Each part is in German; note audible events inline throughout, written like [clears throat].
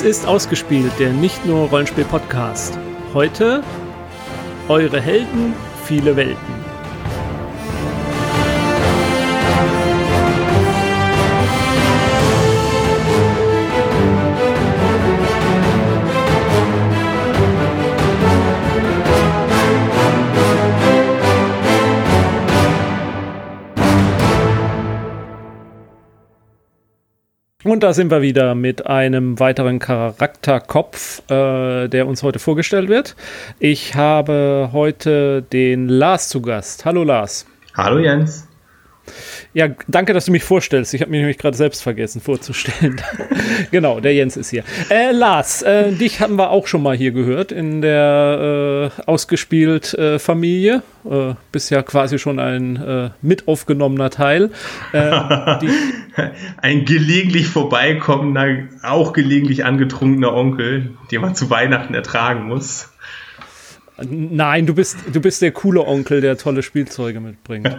Dies ist ausgespielt, der nicht nur Rollenspiel-Podcast. Heute eure Helden, viele Welten. Und da sind wir wieder mit einem weiteren Charakterkopf, äh, der uns heute vorgestellt wird. Ich habe heute den Lars zu Gast. Hallo Lars. Hallo Jens. Ja, danke, dass du mich vorstellst. Ich habe mich nämlich gerade selbst vergessen vorzustellen. [laughs] genau, der Jens ist hier. Äh, Lars, äh, dich haben wir auch schon mal hier gehört in der äh, ausgespielt äh, Familie. Äh, bist ja quasi schon ein äh, mit aufgenommener Teil. [laughs] Ein gelegentlich vorbeikommender, auch gelegentlich angetrunkener Onkel, den man zu Weihnachten ertragen muss. Nein, du bist, du bist der coole Onkel, der tolle Spielzeuge mitbringt. [laughs]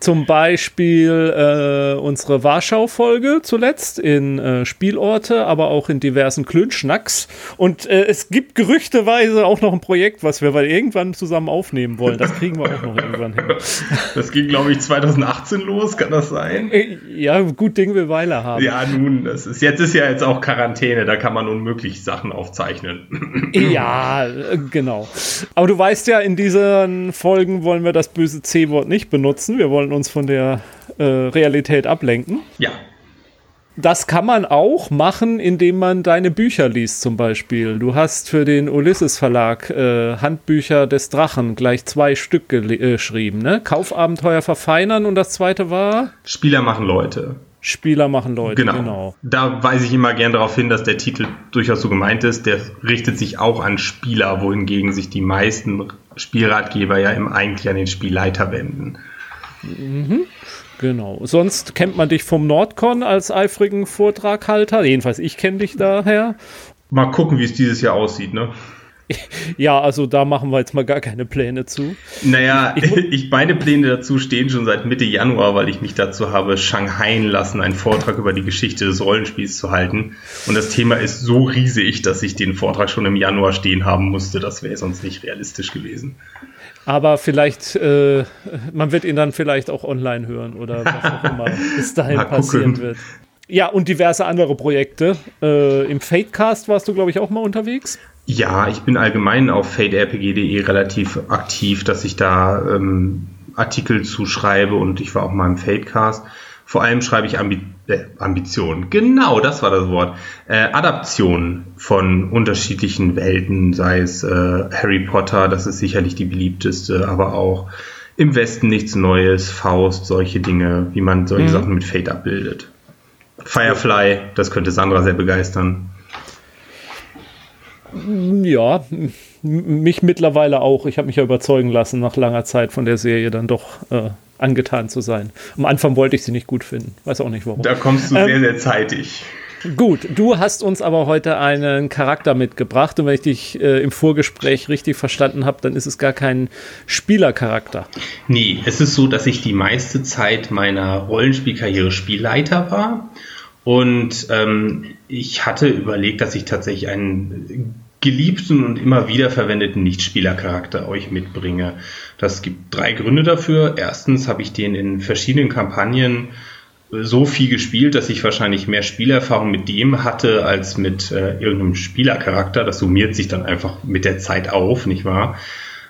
Zum Beispiel äh, unsere Warschau-Folge zuletzt in äh, Spielorte, aber auch in diversen Klönschnacks. Und äh, es gibt gerüchteweise auch noch ein Projekt, was wir weil irgendwann zusammen aufnehmen wollen. Das kriegen wir auch noch irgendwann hin. [laughs] Das ging, glaube ich, 2018 los, kann das sein? Äh, ja, gut Ding will Weile haben. Ja, nun, das ist, jetzt ist ja jetzt auch Quarantäne, da kann man unmöglich Sachen aufzeichnen. [clears throat] Ja, äh, genau. Aber du weißt ja, in diesen Folgen wollen wir das böse C-Wort nicht benutzen. Wir wollen uns von der äh, Realität ablenken. Ja. Das kann man auch machen, indem man deine Bücher liest, zum Beispiel. Du hast für den Ulysses Verlag äh, Handbücher des Drachen gleich zwei Stück äh, geschrieben, ne? Kaufabenteuer verfeinern und das zweite war? Spieler machen Leute. Spieler machen Leute, genau. genau. Da weise ich immer gern darauf hin, dass der Titel durchaus so gemeint ist. Der richtet sich auch an Spieler, wohingegen sich die meisten Spielratgeber ja im eigentlich an den Spielleiter wenden. Mhm. Genau. Sonst kennt man dich vom Nordcon als eifrigen Vortraghalter. Jedenfalls, ich kenne dich daher. Mal gucken, wie es dieses Jahr aussieht, ne? Ja, also da machen wir jetzt mal gar keine Pläne zu. Naja, ich, [laughs] ich, meine Pläne dazu stehen schon seit Mitte Januar, weil ich mich dazu habe Shanghai lassen, einen Vortrag über die Geschichte des Rollenspiels zu halten. Und das Thema ist so riesig, dass ich den Vortrag schon im Januar stehen haben musste. Das wäre sonst nicht realistisch gewesen. Aber vielleicht, äh, man wird ihn dann vielleicht auch online hören oder was auch [laughs] immer bis dahin passieren wird. Ja, und diverse andere Projekte. Äh, Im Fatecast warst du, glaube ich, auch mal unterwegs. Ja, ich bin allgemein auf faderpg.de relativ aktiv, dass ich da ähm, Artikel zuschreibe und ich war auch mal im Fadecast. Vor allem schreibe ich Ambi äh, Ambitionen. Genau, das war das Wort. Äh, Adaptionen von unterschiedlichen Welten, sei es äh, Harry Potter, das ist sicherlich die beliebteste, aber auch im Westen nichts Neues, Faust, solche Dinge, wie man solche mhm. Sachen mit Fate abbildet. Firefly, das könnte Sandra sehr begeistern. Ja, mich mittlerweile auch. Ich habe mich ja überzeugen lassen, nach langer Zeit von der Serie dann doch äh, angetan zu sein. Am Anfang wollte ich sie nicht gut finden. Weiß auch nicht warum. Da kommst du ähm, sehr, sehr zeitig. Gut, du hast uns aber heute einen Charakter mitgebracht und wenn ich dich äh, im Vorgespräch richtig verstanden habe, dann ist es gar kein Spielercharakter. Nee, es ist so, dass ich die meiste Zeit meiner Rollenspielkarriere Spielleiter war und ähm, ich hatte überlegt, dass ich tatsächlich einen geliebten und immer wieder verwendeten Nichtspielercharakter euch mitbringe. Das gibt drei Gründe dafür. Erstens habe ich den in verschiedenen Kampagnen so viel gespielt, dass ich wahrscheinlich mehr Spielerfahrung mit dem hatte als mit äh, irgendeinem Spielercharakter. Das summiert sich dann einfach mit der Zeit auf, nicht wahr?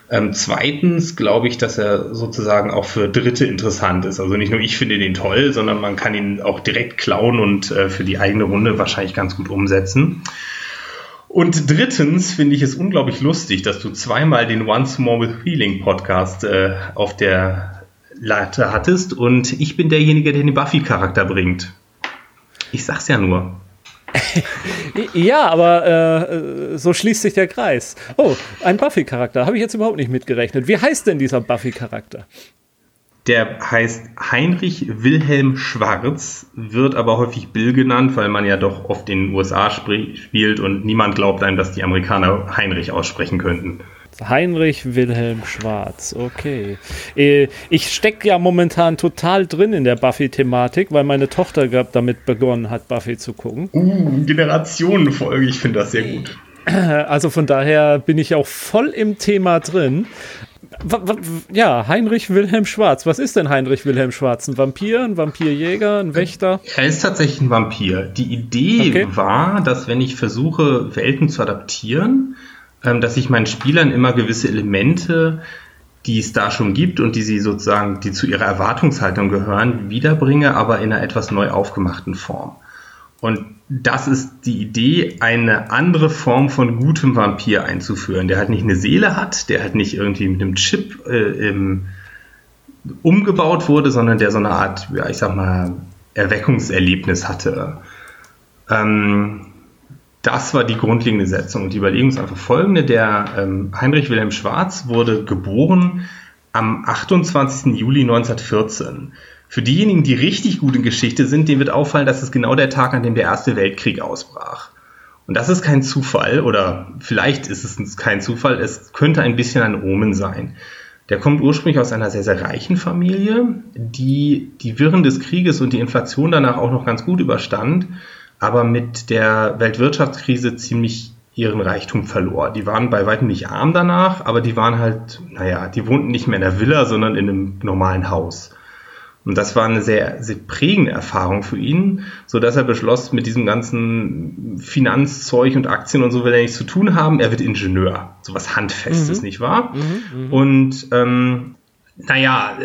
Ähm, zweitens glaube ich, dass er sozusagen auch für Dritte interessant ist. Also nicht nur ich finde den toll, sondern man kann ihn auch direkt klauen und äh, für die eigene Runde wahrscheinlich ganz gut umsetzen. Und drittens finde ich es unglaublich lustig, dass du zweimal den Once More with Feeling Podcast äh, auf der Latte hattest und ich bin derjenige, der den Buffy-Charakter bringt. Ich sag's ja nur. [laughs] ja, aber äh, so schließt sich der Kreis. Oh, ein Buffy-Charakter. Habe ich jetzt überhaupt nicht mitgerechnet. Wie heißt denn dieser Buffy-Charakter? Der heißt Heinrich Wilhelm Schwarz, wird aber häufig Bill genannt, weil man ja doch oft in den USA spielt und niemand glaubt einem, dass die Amerikaner Heinrich aussprechen könnten. Heinrich Wilhelm Schwarz, okay. Äh, ich stecke ja momentan total drin in der Buffy-Thematik, weil meine Tochter damit begonnen hat, Buffy zu gucken. Uh, Generationenfolge, ich finde das sehr gut. Also von daher bin ich auch voll im Thema drin. Ja, Heinrich Wilhelm Schwarz. Was ist denn Heinrich Wilhelm Schwarz? Ein Vampir, ein Vampirjäger, ein Wächter? Er ist tatsächlich ein Vampir. Die Idee okay. war, dass wenn ich versuche, Welten zu adaptieren, ähm, dass ich meinen Spielern immer gewisse Elemente, die es da schon gibt und die sie sozusagen, die zu ihrer Erwartungshaltung gehören, wiederbringe, aber in einer etwas neu aufgemachten Form. Und das ist die Idee, eine andere Form von gutem Vampir einzuführen, der halt nicht eine Seele hat, der halt nicht irgendwie mit einem Chip äh, im, umgebaut wurde, sondern der so eine Art, ja, ich sag mal, Erweckungserlebnis hatte. Ähm, das war die grundlegende Setzung. Und die Überlegung ist einfach folgende. Der ähm, Heinrich Wilhelm Schwarz wurde geboren am 28. Juli 1914. Für diejenigen, die richtig gut in Geschichte sind, denen wird auffallen, dass es genau der Tag, an dem der Erste Weltkrieg ausbrach. Und das ist kein Zufall, oder vielleicht ist es kein Zufall, es könnte ein bisschen ein Omen sein. Der kommt ursprünglich aus einer sehr, sehr reichen Familie, die die Wirren des Krieges und die Inflation danach auch noch ganz gut überstand, aber mit der Weltwirtschaftskrise ziemlich ihren Reichtum verlor. Die waren bei weitem nicht arm danach, aber die waren halt, naja, die wohnten nicht mehr in der Villa, sondern in einem normalen Haus. Und das war eine sehr, sehr prägende Erfahrung für ihn, so dass er beschloss, mit diesem ganzen Finanzzeug und Aktien und so will er nichts zu tun haben. Er wird Ingenieur. So was Handfestes, mhm. nicht wahr? Mhm, mh. Und ähm, naja,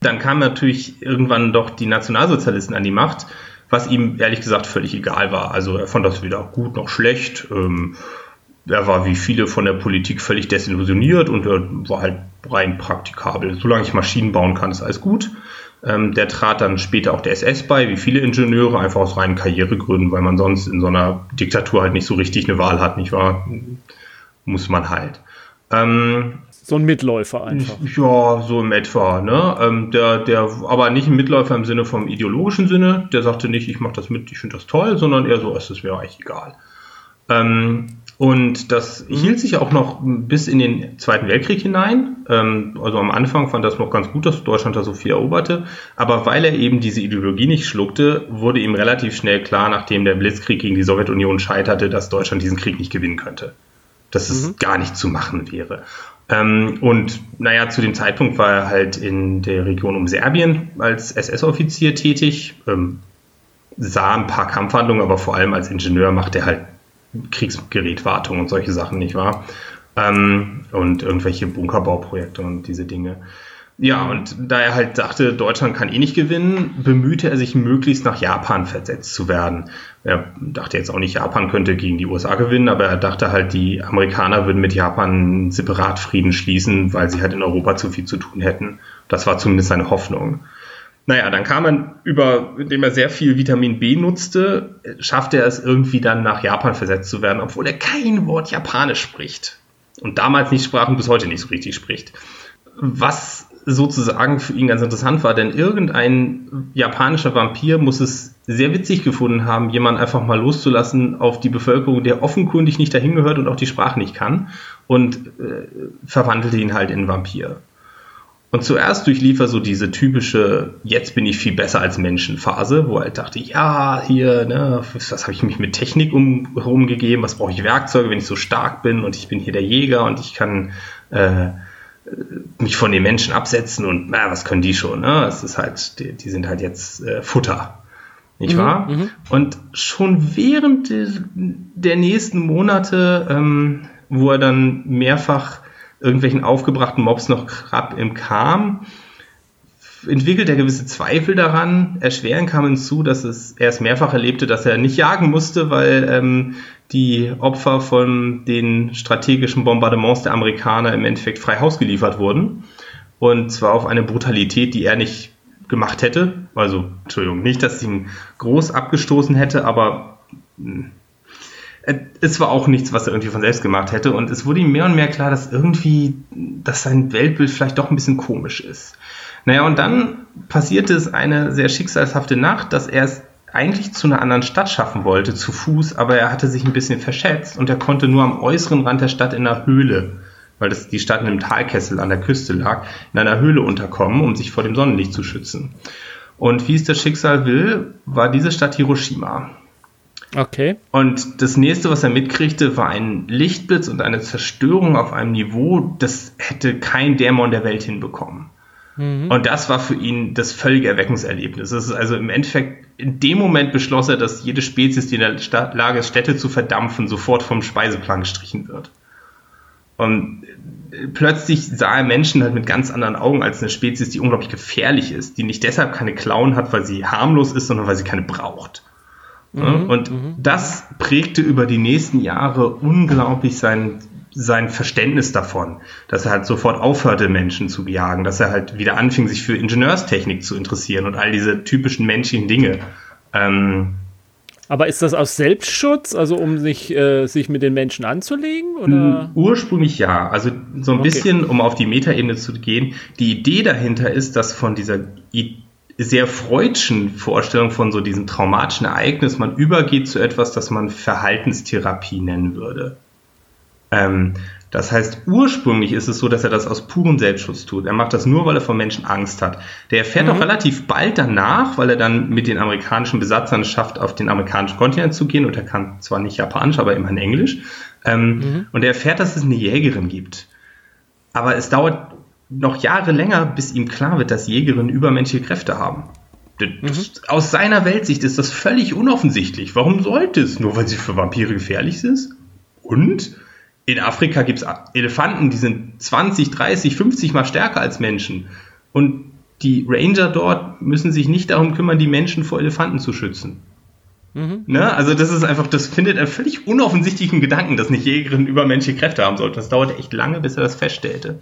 dann kamen natürlich irgendwann doch die Nationalsozialisten an die Macht, was ihm ehrlich gesagt völlig egal war. Also er fand das weder gut noch schlecht. Ähm, er war wie viele von der Politik völlig desillusioniert und er war halt rein praktikabel. Solange ich Maschinen bauen kann, ist alles gut. Ähm, der trat dann später auch der SS bei, wie viele Ingenieure, einfach aus reinen Karrieregründen, weil man sonst in so einer Diktatur halt nicht so richtig eine Wahl hat, nicht wahr? Muss man halt. Ähm, so ein Mitläufer einfach. Ja, so im etwa. Ne? Ähm, der, der, aber nicht ein Mitläufer im Sinne vom ideologischen Sinne. Der sagte nicht, ich mache das mit, ich finde das toll, sondern eher so, es ist mir eigentlich egal. Ähm, und das mhm. hielt sich auch noch bis in den Zweiten Weltkrieg hinein. Ähm, also am Anfang fand das noch ganz gut, dass Deutschland da so viel eroberte. Aber weil er eben diese Ideologie nicht schluckte, wurde ihm relativ schnell klar, nachdem der Blitzkrieg gegen die Sowjetunion scheiterte, dass Deutschland diesen Krieg nicht gewinnen könnte. Dass es mhm. gar nicht zu machen wäre. Ähm, und naja, zu dem Zeitpunkt war er halt in der Region um Serbien als SS-Offizier tätig, ähm, sah ein paar Kampfhandlungen, aber vor allem als Ingenieur macht er halt Kriegsgerätwartung und solche Sachen, nicht wahr? Ähm, und irgendwelche Bunkerbauprojekte und diese Dinge. Ja, und da er halt dachte, Deutschland kann eh nicht gewinnen, bemühte er sich möglichst nach Japan versetzt zu werden. Er dachte jetzt auch nicht, Japan könnte gegen die USA gewinnen, aber er dachte halt, die Amerikaner würden mit Japan separat Frieden schließen, weil sie halt in Europa zu viel zu tun hätten. Das war zumindest seine Hoffnung. Naja, dann kam man über, indem er sehr viel Vitamin B nutzte, schaffte er es irgendwie dann nach Japan versetzt zu werden, obwohl er kein Wort Japanisch spricht. Und damals nicht sprach und bis heute nicht so richtig spricht. Was sozusagen für ihn ganz interessant war, denn irgendein japanischer Vampir muss es sehr witzig gefunden haben, jemanden einfach mal loszulassen auf die Bevölkerung, der offenkundig nicht dahin gehört und auch die Sprache nicht kann und äh, verwandelte ihn halt in Vampir. Und zuerst durchlief er so diese typische, jetzt bin ich viel besser als Menschen Phase, wo er halt dachte, ja, hier, ne, was habe ich mich mit Technik um, rumgegeben, was brauche ich Werkzeuge, wenn ich so stark bin und ich bin hier der Jäger und ich kann äh, mich von den Menschen absetzen und na, was können die schon, ne? Es ist halt, die, die sind halt jetzt äh, Futter. Nicht mhm, wahr? Mhm. Und schon während de, der nächsten Monate, ähm, wo er dann mehrfach irgendwelchen aufgebrachten Mobs noch Krab im Kam, entwickelt er gewisse Zweifel daran. Erschweren kam hinzu, dass es erst mehrfach erlebte, dass er nicht jagen musste, weil ähm, die Opfer von den strategischen Bombardements der Amerikaner im Endeffekt frei Haus geliefert wurden. Und zwar auf eine Brutalität, die er nicht gemacht hätte. Also, Entschuldigung, nicht, dass sie ihn groß abgestoßen hätte, aber hm, es war auch nichts, was er irgendwie von selbst gemacht hätte. Und es wurde ihm mehr und mehr klar, dass irgendwie, dass sein Weltbild vielleicht doch ein bisschen komisch ist. Naja, und dann passierte es eine sehr schicksalshafte Nacht, dass er es eigentlich zu einer anderen Stadt schaffen wollte, zu Fuß, aber er hatte sich ein bisschen verschätzt und er konnte nur am äußeren Rand der Stadt in einer Höhle weil das die Stadt in einem Talkessel an der Küste lag, in einer Höhle unterkommen, um sich vor dem Sonnenlicht zu schützen. Und wie es das Schicksal will, war diese Stadt Hiroshima. Okay. Und das nächste, was er mitkriegte, war ein Lichtblitz und eine Zerstörung auf einem Niveau, das hätte kein Dämon der Welt hinbekommen. Mhm. Und das war für ihn das völlige Erweckungserlebnis. Das ist also im Endeffekt, in dem Moment beschloss er, dass jede Spezies, die in der Stadt, Lage ist, Städte zu verdampfen, sofort vom Speiseplan gestrichen wird. Und plötzlich sah er Menschen halt mit ganz anderen Augen als eine Spezies, die unglaublich gefährlich ist, die nicht deshalb keine Klauen hat, weil sie harmlos ist, sondern weil sie keine braucht. Mhm, und mhm. das prägte über die nächsten Jahre unglaublich sein, sein Verständnis davon, dass er halt sofort aufhörte, Menschen zu jagen, dass er halt wieder anfing, sich für Ingenieurstechnik zu interessieren und all diese typischen menschlichen Dinge. Ähm, aber ist das aus Selbstschutz, also um sich, äh, sich mit den Menschen anzulegen? Oder? Ursprünglich ja. Also so ein okay. bisschen, um auf die Metaebene zu gehen. Die Idee dahinter ist, dass von dieser sehr freudschen Vorstellung von so diesem traumatischen Ereignis man übergeht zu etwas, das man Verhaltenstherapie nennen würde. Ähm, das heißt, ursprünglich ist es so, dass er das aus purem Selbstschutz tut. Er macht das nur, weil er vor Menschen Angst hat. Der erfährt mhm. auch relativ bald danach, weil er dann mit den amerikanischen Besatzern schafft, auf den amerikanischen Kontinent zu gehen. Und er kann zwar nicht Japanisch, aber immerhin Englisch. Ähm, mhm. Und er erfährt, dass es eine Jägerin gibt. Aber es dauert noch Jahre länger, bis ihm klar wird, dass Jägerinnen übermenschliche Kräfte haben. Das, mhm. Aus seiner Weltsicht ist das völlig unoffensichtlich. Warum sollte es? Nur weil sie für Vampire gefährlich sind? Und in Afrika gibt es Elefanten, die sind 20, 30, 50 mal stärker als Menschen. Und die Ranger dort müssen sich nicht darum kümmern, die Menschen vor Elefanten zu schützen. Mhm. Ne? Also das ist einfach, das findet er völlig unoffensichtlichen Gedanken, dass nicht Jägerinnen übermenschliche Kräfte haben sollten. Das dauerte echt lange, bis er das feststellte.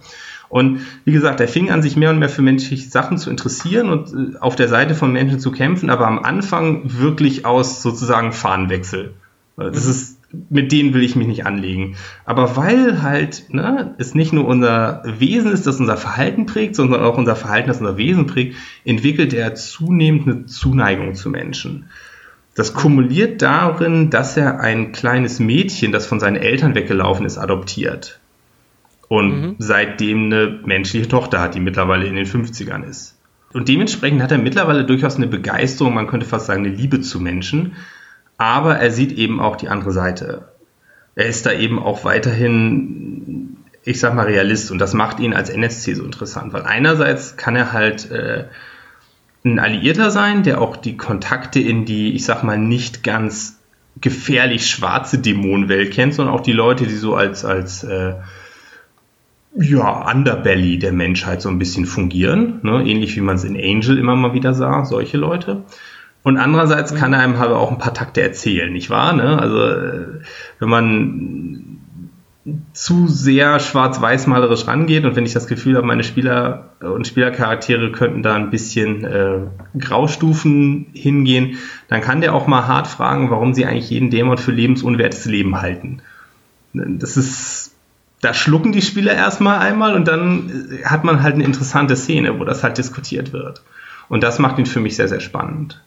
Und wie gesagt, er fing an, sich mehr und mehr für menschliche Sachen zu interessieren und äh, auf der Seite von Menschen zu kämpfen, aber am Anfang wirklich aus sozusagen Fahnenwechsel. Das mhm. ist, mit denen will ich mich nicht anlegen. Aber weil halt ne, es nicht nur unser Wesen ist, das unser Verhalten prägt, sondern auch unser Verhalten, das unser Wesen prägt, entwickelt er zunehmend eine Zuneigung zu Menschen. Das kumuliert darin, dass er ein kleines Mädchen, das von seinen Eltern weggelaufen ist, adoptiert und mhm. seitdem eine menschliche Tochter hat, die mittlerweile in den 50ern ist. Und dementsprechend hat er mittlerweile durchaus eine Begeisterung, man könnte fast sagen eine Liebe zu Menschen, aber er sieht eben auch die andere Seite. Er ist da eben auch weiterhin, ich sag mal, Realist und das macht ihn als NSC so interessant, weil einerseits kann er halt äh, ein Alliierter sein, der auch die Kontakte in die, ich sag mal, nicht ganz gefährlich schwarze Dämonenwelt kennt, sondern auch die Leute, die so als, als äh, ja, Underbelly der Menschheit so ein bisschen fungieren, ne? ähnlich wie man es in Angel immer mal wieder sah, solche Leute. Und andererseits kann er einem halt auch ein paar Takte erzählen, nicht wahr? Ne? Also äh, wenn man zu sehr schwarz-weiß-malerisch rangeht und wenn ich das Gefühl habe, meine Spieler und Spielercharaktere könnten da ein bisschen äh, Graustufen hingehen, dann kann der auch mal hart fragen, warum sie eigentlich jeden Dämon für lebensunwertes Leben halten. Das ist da schlucken die Spieler erstmal einmal und dann äh, hat man halt eine interessante Szene, wo das halt diskutiert wird. Und das macht ihn für mich sehr, sehr spannend.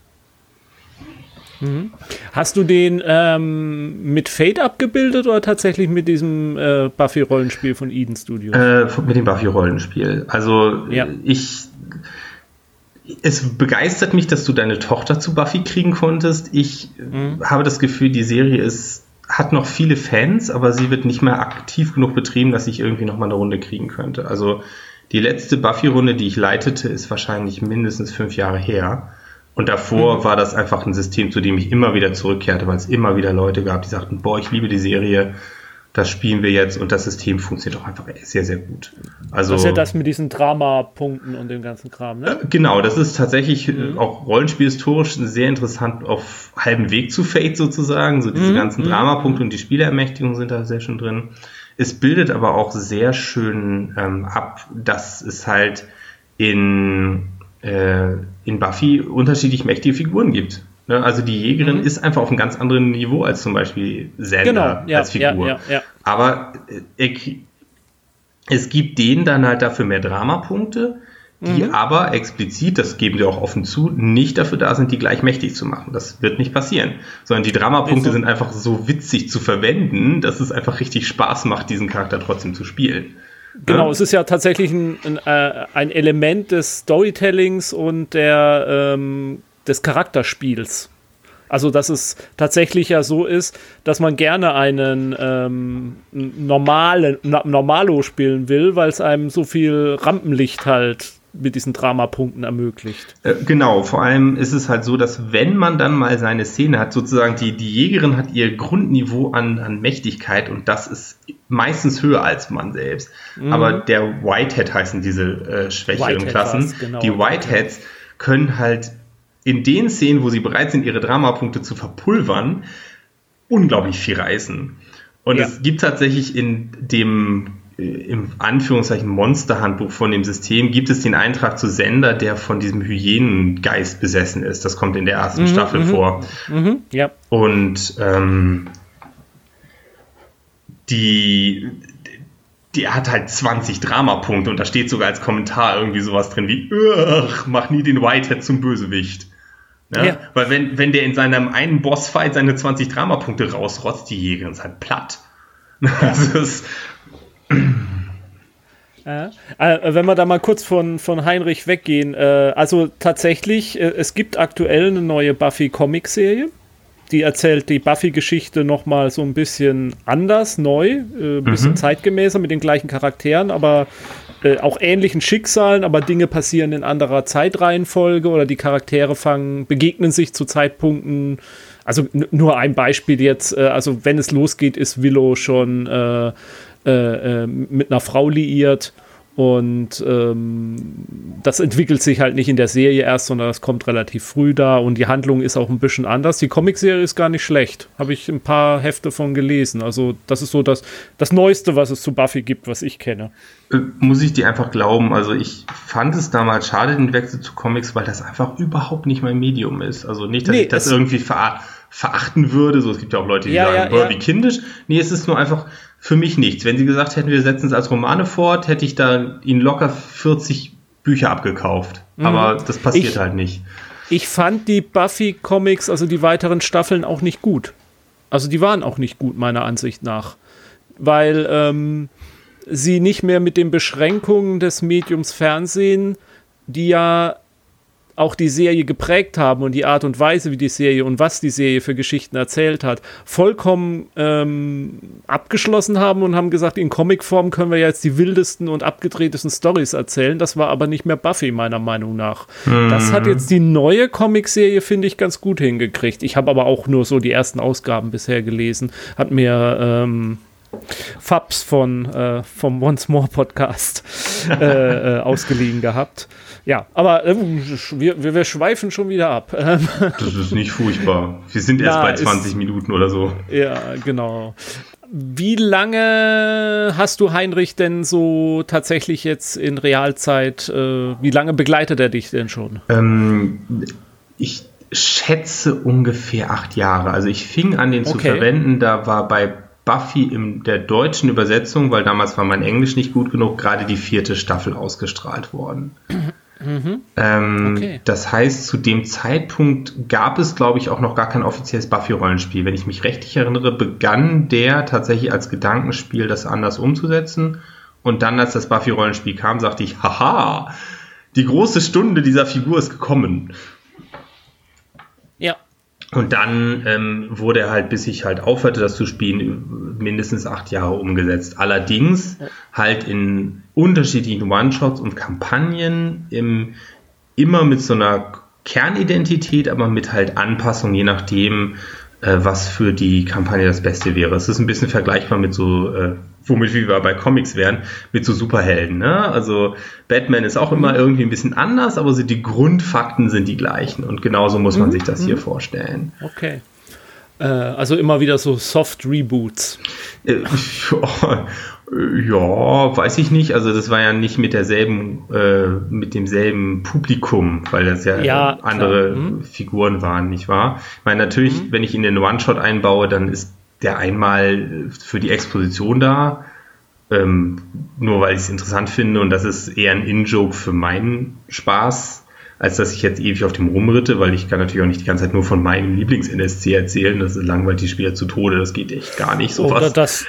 Mhm. Hast du den ähm, mit Fate abgebildet oder tatsächlich mit diesem äh, Buffy-Rollenspiel von Eden Studios? Äh, mit dem Buffy-Rollenspiel. Also ja. ich. Es begeistert mich, dass du deine Tochter zu Buffy kriegen konntest. Ich mhm. habe das Gefühl, die Serie ist hat noch viele Fans, aber sie wird nicht mehr aktiv genug betrieben, dass ich irgendwie noch mal eine Runde kriegen könnte. Also die letzte Buffy-Runde, die ich leitete, ist wahrscheinlich mindestens fünf Jahre her. Und davor mhm. war das einfach ein System, zu dem ich immer wieder zurückkehrte, weil es immer wieder Leute gab, die sagten, boah, ich liebe die Serie, das spielen wir jetzt und das System funktioniert auch einfach sehr, sehr gut. Also, das ist ja das mit diesen Drama-Punkten und dem ganzen Kram, ne? Äh, genau, das ist tatsächlich äh, mhm. auch rollenspielhistorisch sehr interessant auf halbem Weg zu Fate sozusagen. So diese mhm. ganzen mhm. Dramapunkte und die Spielermächtigung sind da sehr schön drin. Es bildet aber auch sehr schön ähm, ab, dass es halt in, äh, in Buffy unterschiedlich mächtige Figuren gibt. Ne? Also die Jägerin mhm. ist einfach auf einem ganz anderen Niveau als zum Beispiel Zelda genau, ja, als Figur. Ja, ja, Aber äh, es gibt denen dann halt dafür mehr Dramapunkte, die mhm. aber explizit, das geben wir auch offen zu, nicht dafür da sind, die gleich mächtig zu machen. Das wird nicht passieren. Sondern die Dramapunkte sind einfach so witzig zu verwenden, dass es einfach richtig Spaß macht, diesen Charakter trotzdem zu spielen. Genau, ja? es ist ja tatsächlich ein, ein, äh, ein, Element des Storytellings und der, ähm, des Charakterspiels. Also, dass es tatsächlich ja so ist, dass man gerne einen ähm, normalen, Normalo spielen will, weil es einem so viel Rampenlicht halt mit diesen Dramapunkten ermöglicht. Äh, genau, vor allem ist es halt so, dass wenn man dann mal seine Szene hat, sozusagen die, die Jägerin hat ihr Grundniveau an, an Mächtigkeit und das ist meistens höher als man selbst. Mhm. Aber der Whitehead heißen diese äh, schwächeren Klassen. Genau. Die Whiteheads können halt in den Szenen, wo sie bereit sind, ihre Dramapunkte zu verpulvern, unglaublich viel reißen. Und ja. es gibt tatsächlich in dem äh, im Anführungszeichen Monsterhandbuch von dem System gibt es den Eintrag zu Sender, der von diesem Hyänengeist besessen ist. Das kommt in der ersten mhm, Staffel mhm, vor. Mhm, ja. Und ähm, die, die hat halt 20 Dramapunkte und da steht sogar als Kommentar irgendwie sowas drin wie, mach nie den Whitehead zum Bösewicht. Ja? ja? Weil wenn, wenn der in seinem einen Bossfight seine 20 Dramapunkte rausrotzt, die Jägerin ist halt platt. [laughs] Das ist. Ja. Äh, wenn wir da mal kurz von, von Heinrich weggehen, äh, also tatsächlich, äh, es gibt aktuell eine neue Buffy-Comic-Serie. Die erzählt die Buffy-Geschichte nochmal so ein bisschen anders, neu, ein bisschen mhm. zeitgemäßer mit den gleichen Charakteren, aber äh, auch ähnlichen Schicksalen, aber Dinge passieren in anderer Zeitreihenfolge oder die Charaktere fangen, begegnen sich zu Zeitpunkten. Also nur ein Beispiel jetzt, äh, also wenn es losgeht, ist Willow schon äh, äh, mit einer Frau liiert und ähm, das entwickelt sich halt nicht in der Serie erst, sondern das kommt relativ früh da und die Handlung ist auch ein bisschen anders. Die Comicserie ist gar nicht schlecht. Habe ich ein paar Hefte von gelesen. Also, das ist so das, das Neueste, was es zu Buffy gibt, was ich kenne. Äh, muss ich dir einfach glauben. Also, ich fand es damals schade, den Wechsel zu Comics, weil das einfach überhaupt nicht mein Medium ist. Also, nicht, dass nee, ich das irgendwie ver verachten würde. So, es gibt ja auch Leute, die ja, sagen, ja, ja. wie kindisch. Nee, es ist nur einfach für mich nichts. Wenn sie gesagt hätten, wir setzen es als Romane fort, hätte ich da ihnen locker 40 Bücher abgekauft. Mhm. Aber das passiert ich, halt nicht. Ich fand die Buffy-Comics, also die weiteren Staffeln, auch nicht gut. Also die waren auch nicht gut, meiner Ansicht nach. Weil ähm, sie nicht mehr mit den Beschränkungen des Mediums Fernsehen, die ja auch die Serie geprägt haben und die Art und Weise, wie die Serie und was die Serie für Geschichten erzählt hat, vollkommen ähm, abgeschlossen haben und haben gesagt, in Comicform können wir jetzt die wildesten und abgedrehtesten Stories erzählen. Das war aber nicht mehr Buffy, meiner Meinung nach. Mhm. Das hat jetzt die neue Comicserie, finde ich, ganz gut hingekriegt. Ich habe aber auch nur so die ersten Ausgaben bisher gelesen. Hat mir ähm, Fabs von äh, vom Once More Podcast [laughs] äh, äh, ausgeliehen gehabt. Ja, aber äh, wir, wir, wir, schweifen schon wieder ab. das ist nicht furchtbar. Wir sind erst ja, bei 20 ist, Minuten oder so. Ja, genau. Wie lange hast du Heinrich denn so tatsächlich jetzt in Realzeit, äh, wie lange begleitet er dich denn schon? Ähm, ich schätze ungefähr acht Jahre. Also ich fing an, den okay. zu verwenden, da war bei Buffy in der deutschen Übersetzung, weil damals war mein Englisch nicht gut genug, gerade die vierte Staffel ausgestrahlt worden. Mhm. Ähm, okay. Das heißt, zu dem Zeitpunkt gab es, glaube ich, auch noch gar kein offizielles Buffy-Rollenspiel. Wenn ich mich richtig erinnere, begann der tatsächlich als Gedankenspiel, das anders umzusetzen. Und dann, als das Buffy-Rollenspiel kam, sagte ich, haha, die große Stunde dieser Figur ist gekommen. Und dann ähm, wurde er halt, bis ich halt aufhörte, das zu spielen, mindestens acht Jahre umgesetzt. Allerdings halt in unterschiedlichen One-Shots und Kampagnen im, immer mit so einer Kernidentität, aber mit halt Anpassung, je nachdem, äh, was für die Kampagne das Beste wäre. Es ist ein bisschen vergleichbar mit so, äh, womit wir bei Comics wären, mit so Superhelden. Ne? Also Batman ist auch immer mhm. irgendwie ein bisschen anders, aber so die Grundfakten sind die gleichen. Und genauso muss man mhm. sich das hier mhm. vorstellen. Okay. Äh, also immer wieder so Soft Reboots. Äh, [laughs] ja, weiß ich nicht. Also das war ja nicht mit derselben, äh, mit demselben Publikum, weil das ja, ja andere mhm. Figuren waren, nicht wahr? Ich meine, natürlich, mhm. wenn ich ihn in den One-Shot einbaue, dann ist der einmal für die Exposition da, ähm, nur weil ich es interessant finde und das ist eher ein In-Joke für meinen Spaß. Als dass ich jetzt ewig auf dem rumritte, weil ich kann natürlich auch nicht die ganze Zeit nur von meinem Lieblings-NSC erzählen. Das langweilt die Spieler zu Tode. Das geht echt gar nicht so Oder das,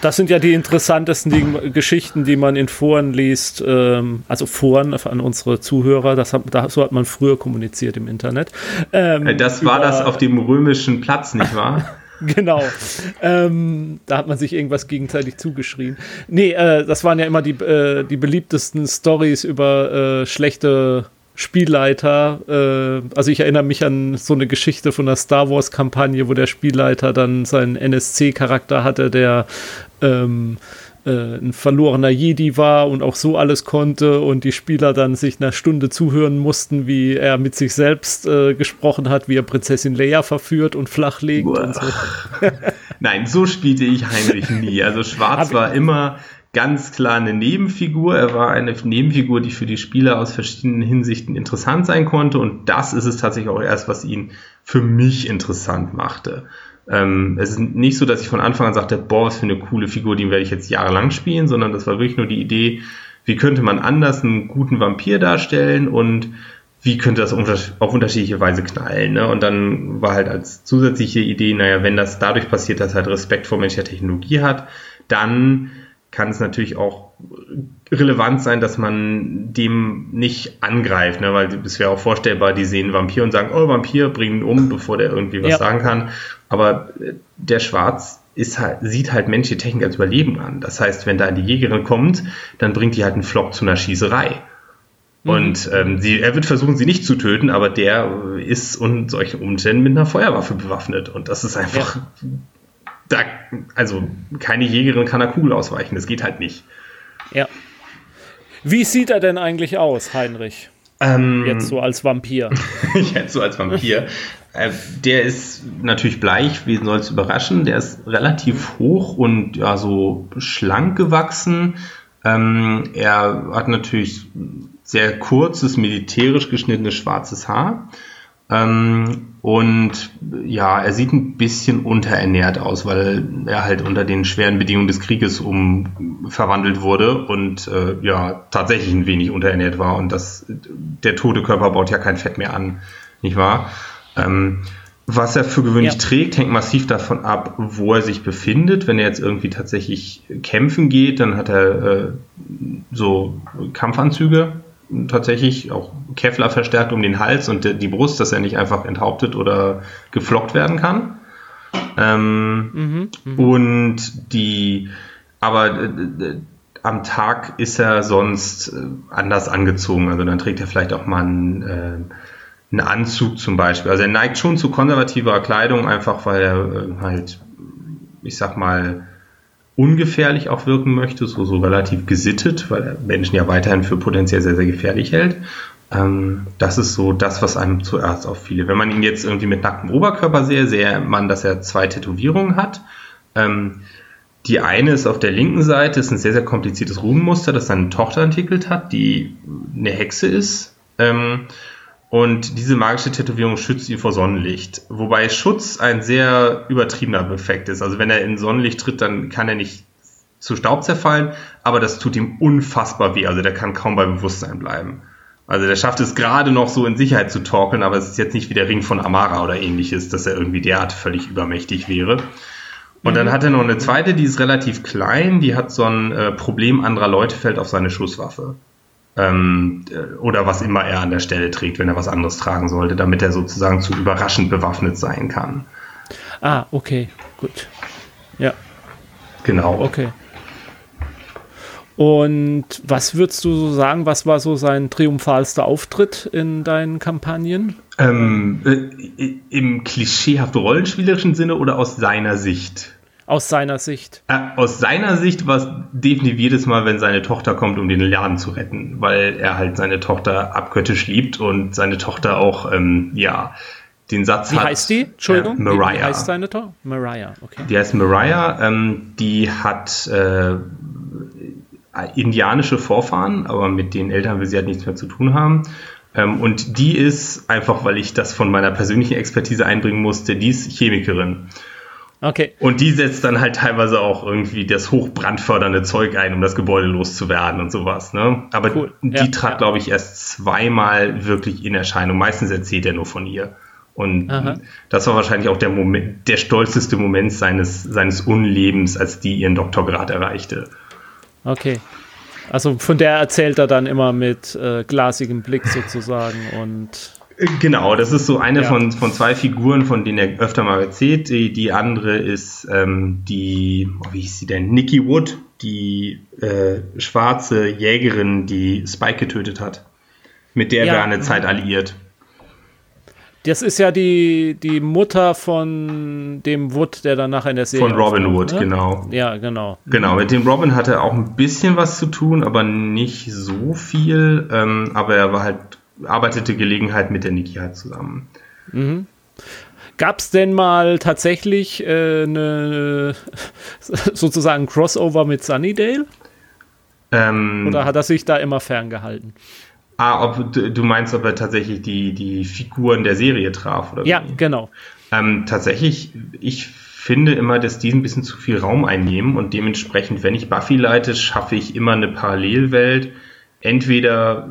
das sind ja die interessantesten die, Geschichten, die man in Foren liest. Ähm, also Foren an unsere Zuhörer. Das hat, so hat man früher kommuniziert im Internet. Ähm, das war das auf dem römischen Platz, nicht wahr? [laughs] genau. Ähm, da hat man sich irgendwas gegenseitig zugeschrien. Nee, äh, das waren ja immer die, äh, die beliebtesten Stories über äh, schlechte Spielleiter, äh, also ich erinnere mich an so eine Geschichte von der Star Wars-Kampagne, wo der Spielleiter dann seinen NSC-Charakter hatte, der ähm, äh, ein verlorener Jedi war und auch so alles konnte und die Spieler dann sich eine Stunde zuhören mussten, wie er mit sich selbst äh, gesprochen hat, wie er Prinzessin Leia verführt und flachlegt und so. Nein, so spielte ich Heinrich nie. Also Schwarz war immer ganz klar eine Nebenfigur. Er war eine Nebenfigur, die für die Spieler aus verschiedenen Hinsichten interessant sein konnte. Und das ist es tatsächlich auch erst, was ihn für mich interessant machte. Ähm, es ist nicht so, dass ich von Anfang an sagte, boah, was für eine coole Figur, die werde ich jetzt jahrelang spielen, sondern das war wirklich nur die Idee, wie könnte man anders einen guten Vampir darstellen und wie könnte das auf unterschiedliche Weise knallen. Ne? Und dann war halt als zusätzliche Idee, naja, wenn das dadurch passiert, dass halt Respekt vor menschlicher Technologie hat, dann kann es natürlich auch relevant sein, dass man dem nicht angreift, ne? weil es wäre auch vorstellbar, die sehen Vampir und sagen, oh, Vampir, bringen ihn um, bevor der irgendwie was ja. sagen kann. Aber äh, der Schwarz ist halt, sieht halt menschliche Technik als Überleben an. Das heißt, wenn da die Jägerin kommt, dann bringt die halt einen Flock zu einer Schießerei. Mhm. Und ähm, sie, er wird versuchen, sie nicht zu töten, aber der ist unter solchen Umständen mit einer Feuerwaffe bewaffnet. Und das ist einfach ja da, also keine Jägerin kann einer Kugel ausweichen. Das geht halt nicht. Ja. Wie sieht er denn eigentlich aus, Heinrich? Ähm, Jetzt so als Vampir. [laughs] Jetzt so als Vampir. äh, der ist natürlich bleich, wie soll es überraschen. Der ist relativ hoch und ja, so schlank gewachsen. Ähm, er hat natürlich sehr kurzes, militärisch geschnittenes schwarzes Haar. Ähm, und ja, er sieht ein bisschen unterernährt aus, weil er halt unter den schweren Bedingungen des Krieges um verwandelt wurde und äh, ja, tatsächlich ein wenig unterernährt war. Und das, der tote Körper baut ja kein Fett mehr an, nicht wahr? Ähm, was er für gewöhnlich ja. trägt, hängt massiv davon ab, wo er sich befindet. Wenn er jetzt irgendwie tatsächlich kämpfen geht, dann hat er äh, so Kampfanzüge, tatsächlich auch Kevlar verstärkt um den Hals und die Brust, dass er nicht einfach enthauptet oder geflockt werden kann. Ähm, mhm, mh. Und die, aber äh, äh, am Tag ist er sonst äh, anders angezogen. Also dann trägt er vielleicht auch mal einen, äh, einen Anzug zum Beispiel. Also er neigt schon zu konservativer Kleidung, einfach weil er äh, halt, ich sag mal, ungefährlich auch wirken möchte, so, so relativ gesittet, weil er Menschen ja weiterhin für potenziell sehr, sehr gefährlich hält. Ähm, das ist so das, was einem zuerst auffiel. Wenn man ihn jetzt irgendwie mit nacktem Oberkörper sehe, sehe man, dass er zwei Tätowierungen hat. Ähm, die eine ist auf der linken Seite, ist ein sehr, sehr kompliziertes Runenmuster, das seine Tochter entwickelt hat, die eine Hexe ist. Ähm, und diese magische Tätowierung schützt ihn vor Sonnenlicht. Wobei Schutz ein sehr übertriebener Effekt ist. Also wenn er in Sonnenlicht tritt, dann kann er nicht zu Staub zerfallen, aber das tut ihm unfassbar weh. Also der kann kaum bei Bewusstsein bleiben. Also der schafft es gerade noch so in Sicherheit zu torkeln, aber es ist jetzt nicht wie der Ring von Amara oder ähnliches, dass er irgendwie derart völlig übermächtig wäre. Und dann mhm. hat er noch eine zweite, die ist relativ klein, die hat so ein äh, Problem anderer Leute fällt auf seine Schusswaffe ähm, oder was immer er an der Stelle trägt, wenn er was anderes tragen sollte, damit er sozusagen zu überraschend bewaffnet sein kann. Ah, okay, gut. Ja. Genau. Okay. Und was würdest du so sagen, was war so sein triumphalster Auftritt in deinen Kampagnen? Ähm, äh, Im klischeehaft rollenspielerischen Sinne oder aus seiner Sicht? Aus seiner Sicht. Äh, aus seiner Sicht war es definitiv jedes Mal, wenn seine Tochter kommt, um den Laden zu retten, weil er halt seine Tochter abgöttisch liebt und seine Tochter auch, ähm, ja, den Satz Wie hat. Wie heißt die? Entschuldigung. Äh, Mariah. Wie heißt seine Tochter? Mariah, okay. Die heißt Mariah, ähm, die hat äh, indianische Vorfahren, aber mit den Eltern will sie halt nichts mehr zu tun haben. Ähm, und die ist, einfach weil ich das von meiner persönlichen Expertise einbringen musste, die ist Chemikerin. Okay. Und die setzt dann halt teilweise auch irgendwie das hochbrandfördernde Zeug ein, um das Gebäude loszuwerden und sowas. Ne? Aber cool. die ja, trat, ja. glaube ich, erst zweimal wirklich in Erscheinung. Meistens erzählt er nur von ihr. Und Aha. das war wahrscheinlich auch der Moment, der stolzeste Moment seines, seines Unlebens, als die ihren Doktorgrad erreichte. Okay. Also von der erzählt er dann immer mit äh, glasigem Blick sozusagen und Genau, das ist so eine ja. von, von zwei Figuren, von denen er öfter mal erzählt. Die, die andere ist ähm, die, oh, wie hieß sie denn? Nikki Wood, die äh, schwarze Jägerin, die Spike getötet hat. Mit der ja. wir eine Zeit alliiert. Das ist ja die, die Mutter von dem Wood, der dann nachher in der Serie. Von Robin Wood, ne? genau. Ja, genau. Genau, mit dem Robin hatte er auch ein bisschen was zu tun, aber nicht so viel. Ähm, aber er war halt arbeitete Gelegenheit mit der Niki halt zusammen. Mhm. Gab es denn mal tatsächlich äh, eine [laughs] sozusagen Crossover mit Sunnydale? Ähm, Oder hat er sich da immer ferngehalten? Ah, ob du meinst, ob er tatsächlich die, die Figuren der Serie traf, oder? Ja, wie? genau. Ähm, tatsächlich, ich finde immer, dass die ein bisschen zu viel Raum einnehmen und dementsprechend, wenn ich Buffy leite, schaffe ich immer eine Parallelwelt. Entweder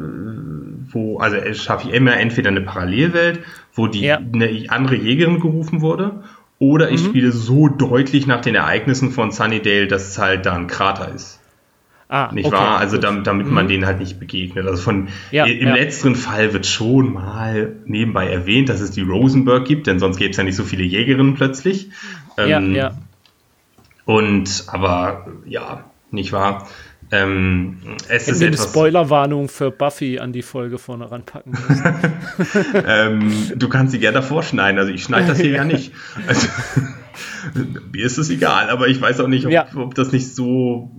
wo, also schaffe ich immer entweder eine Parallelwelt, wo die ja. eine andere Jägerin gerufen wurde, oder ich mhm. spiele so deutlich nach den Ereignissen von Sunnydale, dass es halt da ein Krater ist. Ah, nicht okay, wahr? Also damit, damit mhm. man denen halt nicht begegnet. Also von ja, im ja. letzteren Fall wird schon mal nebenbei erwähnt, dass es die Rosenberg gibt, denn sonst gäbe es ja nicht so viele Jägerinnen plötzlich. Ja, ähm, ja. Und aber ja, nicht wahr? Ähm, es Hätten ist eine Spoilerwarnung für Buffy an die Folge vorne ranpacken [laughs] ähm, du kannst sie gerne davor schneiden, also ich schneide das hier ja nicht. [laughs] Also, mir ist es egal, aber ich weiß auch nicht, ob, ja. ob das nicht so.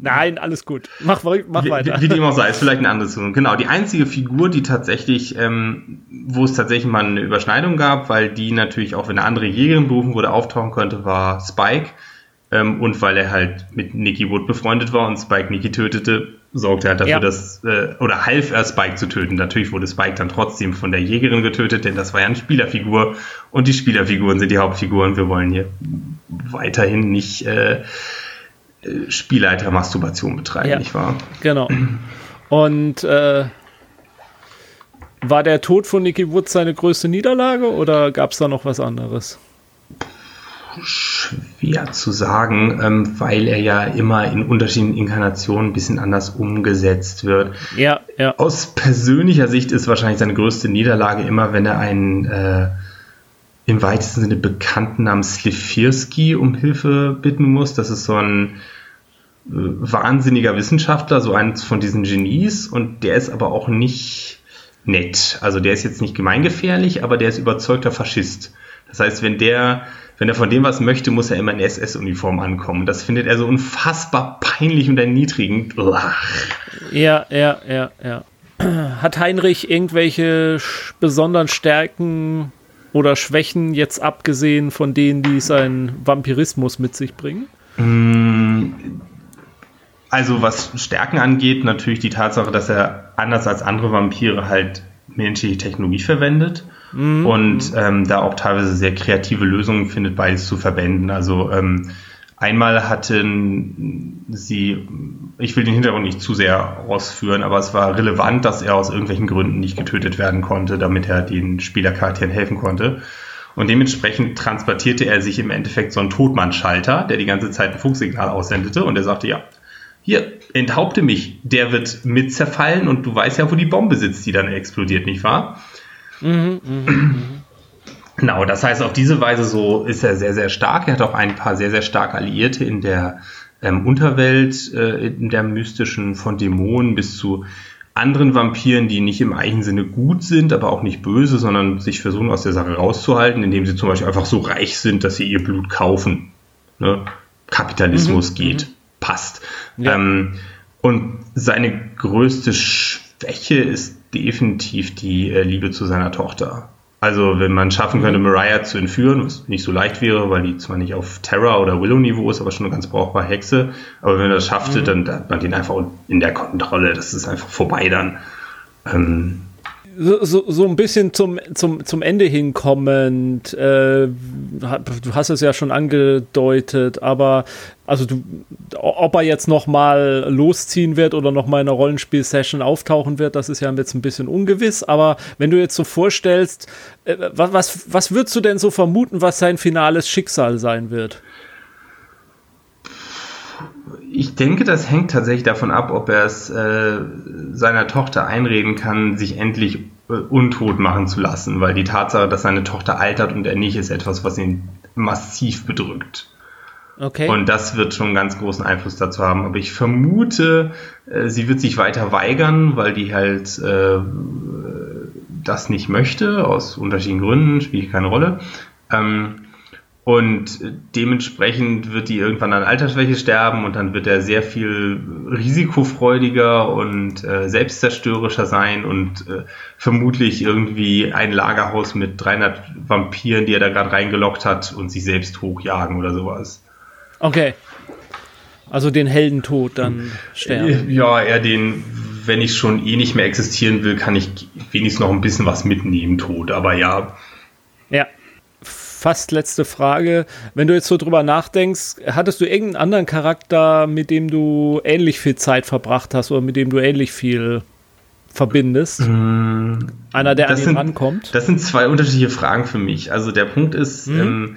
Nein, alles gut. Mach, mach wie, weiter. Wie, wie dem auch sei, ist vielleicht eine andere Situation. Genau, die einzige Figur, die tatsächlich, ähm, wo es tatsächlich mal eine Überschneidung gab, weil die natürlich auch, wenn eine andere Jägerin berufen wurde, auftauchen könnte, war Spike ähm, und weil er halt mit Nicky Wood befreundet war und Spike Nicky tötete, sorgte er dafür, ja. dass, äh, oder half er Spike zu töten. Natürlich wurde Spike dann trotzdem von der Jägerin getötet, denn das war ja eine Spielerfigur und die Spielerfiguren sind die Hauptfiguren. Wir wollen hier weiterhin nicht äh, Spielleiter-Masturbation betreiben, ja. nicht wahr? Genau. Und äh, war der Tod von Nicky Wood seine größte Niederlage oder gab es da noch was anderes? Schwer zu sagen, ähm, weil er ja immer in unterschiedlichen Inkarnationen ein bisschen anders umgesetzt wird. Ja, ja. Aus persönlicher Sicht ist wahrscheinlich seine größte Niederlage immer, wenn er einen äh, im weitesten Sinne bekannten namens Slifirski um Hilfe bitten muss. Das ist so ein äh, wahnsinniger Wissenschaftler, so eins von diesen Genies und der ist aber auch nicht nett. Also der ist jetzt nicht gemeingefährlich, aber der ist überzeugter Faschist. Das heißt, wenn der wenn er von dem was möchte, muss er immer in SS-Uniform ankommen. Das findet er so unfassbar peinlich und erniedrigend. Ja, ja, ja, ja. [clears throat] Hat Heinrich irgendwelche besonderen Stärken oder Schwächen jetzt abgesehen von denen, die seinen Vampirismus mit sich bringen? Mm, also was Stärken angeht, natürlich die Tatsache, dass er anders als andere Vampire halt menschliche Technologie verwendet mhm. und ähm, da auch teilweise sehr kreative Lösungen findet, beides zu verwenden. Also ähm, einmal hatten sie, ich will den Hintergrund nicht zu sehr ausführen, aber es war relevant, dass er aus irgendwelchen Gründen nicht getötet werden konnte, damit er den Spielercharakteren helfen konnte. Und dementsprechend transportierte er sich im Endeffekt so einen Todmannschalter, der die ganze Zeit ein Funksignal aussendete und er sagte, ja, hier, enthaupte mich, der wird mit zerfallen und du weißt ja, wo die Bombe sitzt, die dann explodiert, nicht wahr? Mhm, mh, mh. Genau, das heißt, auf diese Weise so ist er sehr, sehr stark. Er hat auch ein paar sehr, sehr starke Alliierte in der ähm, Unterwelt, äh, in der mystischen, von Dämonen bis zu anderen Vampiren, die nicht im eigenen Sinne gut sind, aber auch nicht böse, sondern sich versuchen aus der Sache rauszuhalten, indem sie zum Beispiel einfach so reich sind, dass sie ihr Blut kaufen. Ne? Kapitalismus mhm, geht, mhm. passt. Ja. Ähm, und seine größte Schwäche ist definitiv die äh, Liebe zu seiner Tochter. Also wenn man schaffen könnte, Mariah zu entführen, was nicht so leicht wäre, weil die zwar nicht auf Terror oder Willow-Niveau ist, aber schon eine ganz brauchbare Hexe. Aber wenn man das schaffte, mhm. dann hat man den einfach in der Kontrolle. Das ist einfach vorbei dann. Ähm, so, so, ein bisschen zum, zum, zum Ende hinkommend, äh, du hast es ja schon angedeutet, aber also du, ob er jetzt noch mal losziehen wird oder noch mal in einer Rollenspiel-Session auftauchen wird, das ist ja jetzt ein bisschen ungewiss. Aber wenn du jetzt so vorstellst, äh, was, was, was würdest du denn so vermuten, was sein finales Schicksal sein wird? Ich denke, das hängt tatsächlich davon ab, ob er es äh, seiner Tochter einreden kann, sich endlich äh, untot machen zu lassen, weil die Tatsache, dass seine Tochter altert und er nicht, ist etwas, was ihn massiv bedrückt. Okay. Und das wird schon einen ganz großen Einfluss dazu haben. Aber ich vermute, äh, sie wird sich weiter weigern, weil die halt äh, das nicht möchte, aus unterschiedlichen Gründen, spielt keine Rolle. Ähm, und dementsprechend wird die irgendwann an Altersschwäche sterben und dann wird er sehr viel risikofreudiger und äh, selbstzerstörerischer sein und äh, vermutlich irgendwie ein Lagerhaus mit 300 Vampiren, die er da gerade reingelockt hat und sich selbst hochjagen oder sowas. Okay. Also den Heldentod dann sterben. Ja, eher den, wenn ich schon eh nicht mehr existieren will, kann ich wenigstens noch ein bisschen was mitnehmen, Tod. Aber ja. Ja. Fast letzte Frage. Wenn du jetzt so drüber nachdenkst, hattest du irgendeinen anderen Charakter, mit dem du ähnlich viel Zeit verbracht hast oder mit dem du ähnlich viel verbindest? Mm, Einer, der an ihn sind, rankommt? Das sind zwei unterschiedliche Fragen für mich. Also der Punkt ist, mhm. ähm,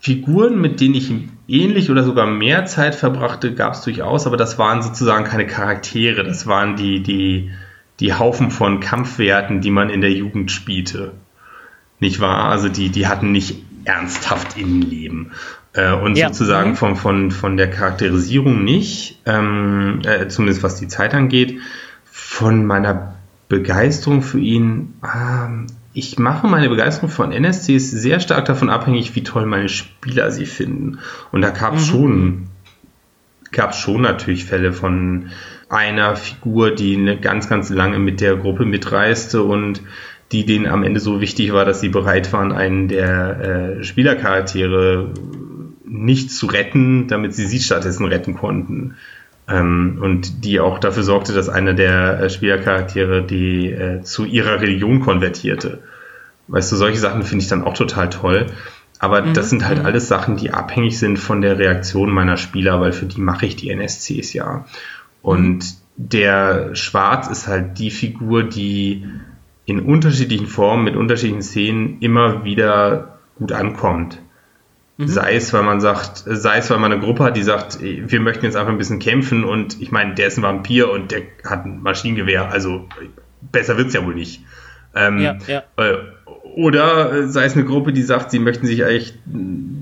Figuren, mit denen ich ähnlich oder sogar mehr Zeit verbrachte, gab es durchaus, aber das waren sozusagen keine Charaktere, das waren die, die, die Haufen von Kampfwerten, die man in der Jugend spielte. Nicht wahr? Also die, die hatten nicht ernsthaft Innenleben. Äh, und ja. sozusagen mhm. von, von, von der Charakterisierung nicht, ähm, äh, zumindest was die Zeit angeht, von meiner Begeisterung für ihn, ähm, ich mache meine Begeisterung von NSCs sehr stark davon abhängig, wie toll meine Spieler sie finden. Und da gab es mhm. schon, gab schon natürlich Fälle von einer Figur, die eine ganz, ganz lange mit der Gruppe mitreiste und die denen am Ende so wichtig war, dass sie bereit waren, einen der äh, Spielercharaktere nicht zu retten, damit sie sie stattdessen retten konnten. Ähm, und die auch dafür sorgte, dass einer der äh, Spielercharaktere die äh, zu ihrer Religion konvertierte. Weißt du, solche Sachen finde ich dann auch total toll. Aber mhm. das sind halt mhm. alles Sachen, die abhängig sind von der Reaktion meiner Spieler, weil für die mache ich die NSCs ja. Und mhm. der Schwarz ist halt die Figur, die in unterschiedlichen Formen, mit unterschiedlichen Szenen immer wieder gut ankommt. Mhm. Sei es, weil man sagt, sei es, weil man eine Gruppe hat, die sagt, wir möchten jetzt einfach ein bisschen kämpfen und ich meine, der ist ein Vampir und der hat ein Maschinengewehr, also besser wird's ja wohl nicht. Ähm, ja, ja. Äh, oder sei es eine Gruppe, die sagt, sie möchten sich eigentlich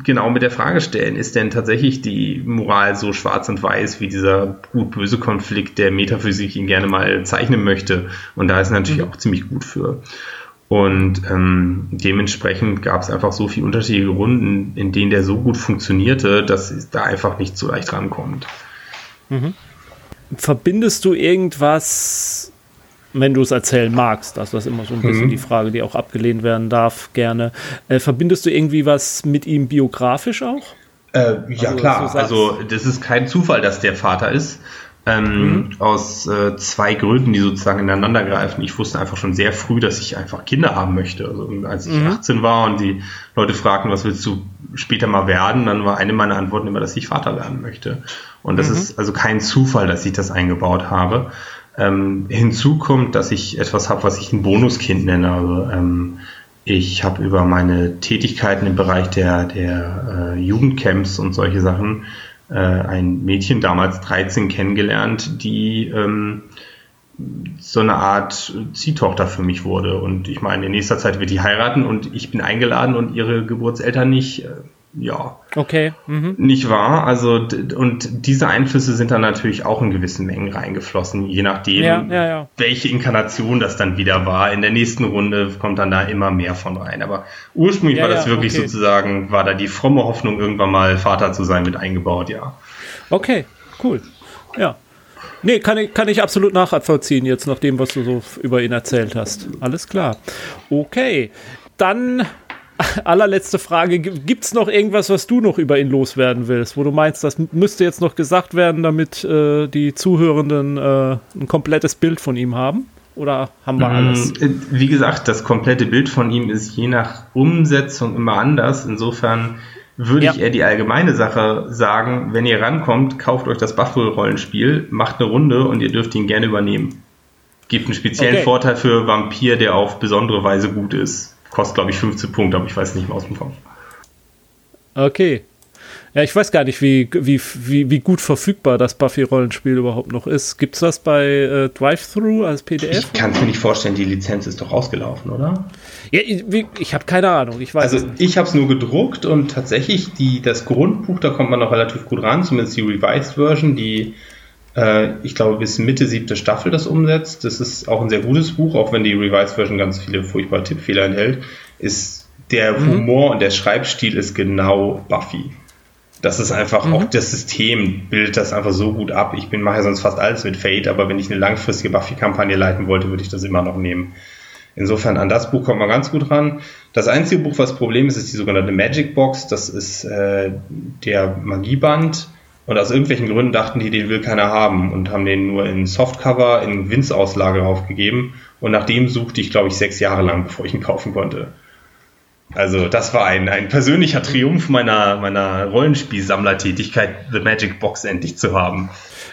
genau mit der Frage stellen, ist denn tatsächlich die Moral so schwarz und weiß wie dieser gut-böse Konflikt, der Metaphysik ihn gerne mal zeichnen möchte? Und da ist er natürlich mhm. auch ziemlich gut für. Und ähm, dementsprechend gab es einfach so viele unterschiedliche Runden, in denen der so gut funktionierte, dass es da einfach nicht so leicht rankommt. Mhm. Verbindest du irgendwas, wenn du es erzählen magst, das ist immer so ein bisschen mhm. die Frage, die auch abgelehnt werden darf, gerne. Äh, verbindest du irgendwie was mit ihm biografisch auch? Äh, ja, also, klar. Also, das ist kein Zufall, dass der Vater ist. Ähm, mhm. Aus äh, zwei Gründen, die sozusagen ineinander greifen. Ich wusste einfach schon sehr früh, dass ich einfach Kinder haben möchte. Also als ich mhm. 18 war und die Leute fragten, was willst du später mal werden, dann war eine meiner Antworten immer, dass ich Vater werden möchte. Und das mhm. ist also kein Zufall, dass ich das eingebaut habe. Ähm, hinzu kommt, dass ich etwas habe, was ich ein Bonuskind nenne. Also ähm, ich habe über meine Tätigkeiten im Bereich der, der äh, Jugendcamps und solche Sachen äh, ein Mädchen, damals 13, kennengelernt, die ähm, so eine Art Ziehtochter für mich wurde. Und ich meine, in nächster Zeit wird die heiraten und ich bin eingeladen und ihre Geburtseltern nicht. Ja. Okay. Mhm. Nicht wahr? Also, und diese Einflüsse sind dann natürlich auch in gewissen Mengen reingeflossen, je nachdem, ja, ja, ja. welche Inkarnation das dann wieder war. In der nächsten Runde kommt dann da immer mehr von rein. Aber ursprünglich war das wirklich okay. sozusagen, war da die fromme Hoffnung, irgendwann mal Vater zu sein, mit eingebaut, ja. Okay, cool. Ja. Nee, kann ich, kann ich absolut nachvollziehen, jetzt nach dem, was du so über ihn erzählt hast. Alles klar. Okay. Dann allerletzte Frage. Gibt es noch irgendwas, was du noch über ihn loswerden willst, wo du meinst, das müsste jetzt noch gesagt werden, damit äh, die Zuhörenden äh, ein komplettes Bild von ihm haben? oder haben wir alles? Mm, wie gesagt, das komplette Bild von ihm ist je nach Umsetzung immer anders. Insofern würde ja. ich eher die allgemeine Sache sagen, wenn ihr rankommt, kauft euch das Buffalo-Rollenspiel, macht eine Runde und ihr dürft ihn gerne übernehmen. Gibt einen speziellen okay. Vorteil für Vampir, der auf besondere Weise gut ist. Kostet, glaube ich, 15 Punkte, aber ich weiß nicht mehr aus dem Kopf. Okay. Ja, ich weiß gar nicht, wie, wie, wie, wie gut verfügbar das Buffy-Rollenspiel überhaupt noch ist. Gibt es das bei äh, Drive-Thru als PDF? Ich kann mir nicht vorstellen, die Lizenz ist doch ausgelaufen, oder? Ja, ich, ich habe keine Ahnung. Ich weiß also ich habe es nur gedruckt und tatsächlich die, das Grundbuch, da kommt man noch relativ gut ran, zumindest die Revised Version, die ich glaube bis Mitte siebte Staffel das umsetzt. Das ist auch ein sehr gutes Buch, auch wenn die Revised Version ganz viele furchtbare Tippfehler enthält. Ist der mhm. Humor und der Schreibstil ist genau Buffy. Das ist einfach mhm. auch das System bildet das einfach so gut ab. Ich bin mache ja sonst fast alles mit Fate, aber wenn ich eine langfristige Buffy-Kampagne leiten wollte, würde ich das immer noch nehmen. Insofern an das Buch kommt man ganz gut ran. Das einzige Buch, was Problem ist, ist die sogenannte Magic Box. Das ist äh, der Magieband. Und aus irgendwelchen Gründen dachten die, den will keiner haben und haben den nur in Softcover, in Winzauslage raufgegeben. Und nach dem suchte ich, glaube ich, sechs Jahre lang, bevor ich ihn kaufen konnte. Also das war ein, ein persönlicher Triumph meiner, meiner Rollenspielsammlertätigkeit, The Magic Box endlich zu haben.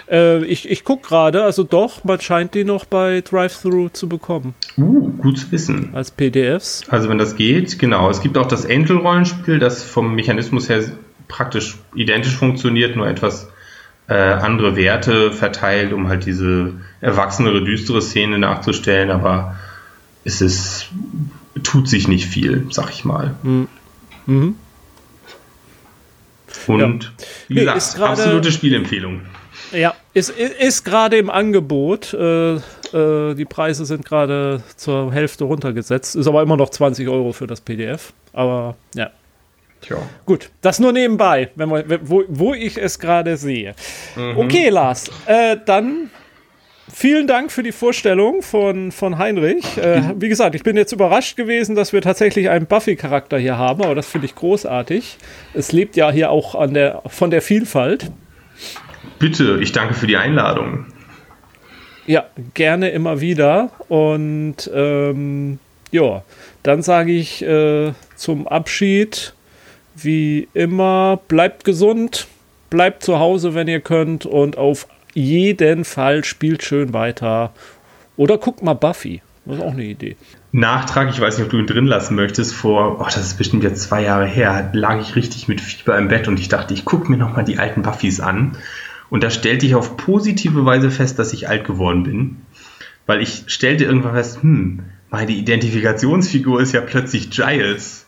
Äh, ich ich gucke gerade, also doch, man scheint die noch bei Drive-Thru zu bekommen. Uh, gut zu wissen. Als PDFs. Also wenn das geht, genau. Es gibt auch das Angel-Rollenspiel, das vom Mechanismus her praktisch identisch funktioniert, nur etwas äh, andere Werte verteilt, um halt diese erwachsenere, düstere Szene nachzustellen, aber es ist tut sich nicht viel, sag ich mal. Mhm. mhm. Und ja. wie nee, gesagt, grade, absolute Spielempfehlung. Ja, ist, ist, ist gerade im Angebot. Äh, äh, die Preise sind gerade zur Hälfte runtergesetzt. Ist aber immer noch 20 Euro für das PDF. Aber ja. Tja. Gut, das nur nebenbei, wenn wir, wo, wo ich es gerade sehe. Mhm. Okay, Lars, äh, dann vielen Dank für die Vorstellung von, von Heinrich. Äh, wie gesagt, ich bin jetzt überrascht gewesen, dass wir tatsächlich einen Buffy-Charakter hier haben, aber das finde ich großartig. Es lebt ja hier auch an der, von der Vielfalt. Bitte, ich danke für die Einladung. Ja, gerne immer wieder. Und ähm, ja, dann sage ich äh, zum Abschied, wie immer, bleibt gesund, bleibt zu Hause, wenn ihr könnt und auf jeden Fall spielt schön weiter. Oder guckt mal Buffy. Das ist auch eine Idee. Nachtrag, ich weiß nicht, ob du ihn drin lassen möchtest, vor, oh, das ist bestimmt jetzt zwei Jahre her, lag ich richtig mit Fieber im Bett und ich dachte, ich gucke mir nochmal die alten Buffys an. Und da stellte ich auf positive Weise fest, dass ich alt geworden bin. Weil ich stellte irgendwann fest, hm, meine Identifikationsfigur ist ja plötzlich Giles.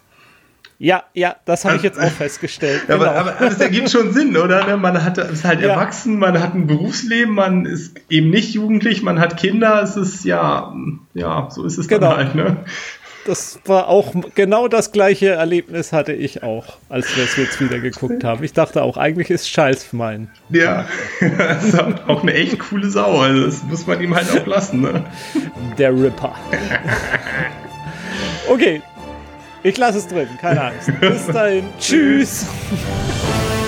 Ja, ja, das habe ich jetzt auch festgestellt. [laughs] Genau. Aber, aber, das ergibt schon Sinn, oder? Ne, man hat, ist halt ja. erwachsen, man hat ein Berufsleben, man ist eben nicht jugendlich, man hat Kinder, es ist ja, ja, so ist es genau. dann halt, ne? Das war auch genau das gleiche Erlebnis hatte ich auch, als wir es jetzt wieder geguckt haben. Ich dachte auch, eigentlich ist Scheiß mein. Ja, [laughs] das ist auch eine echt coole Sau. Also das muss man ihm halt auch lassen. Ne? Der Ripper. [laughs] Okay, ich lasse es drin, keine Angst. Bis dahin. Tschüss. [laughs]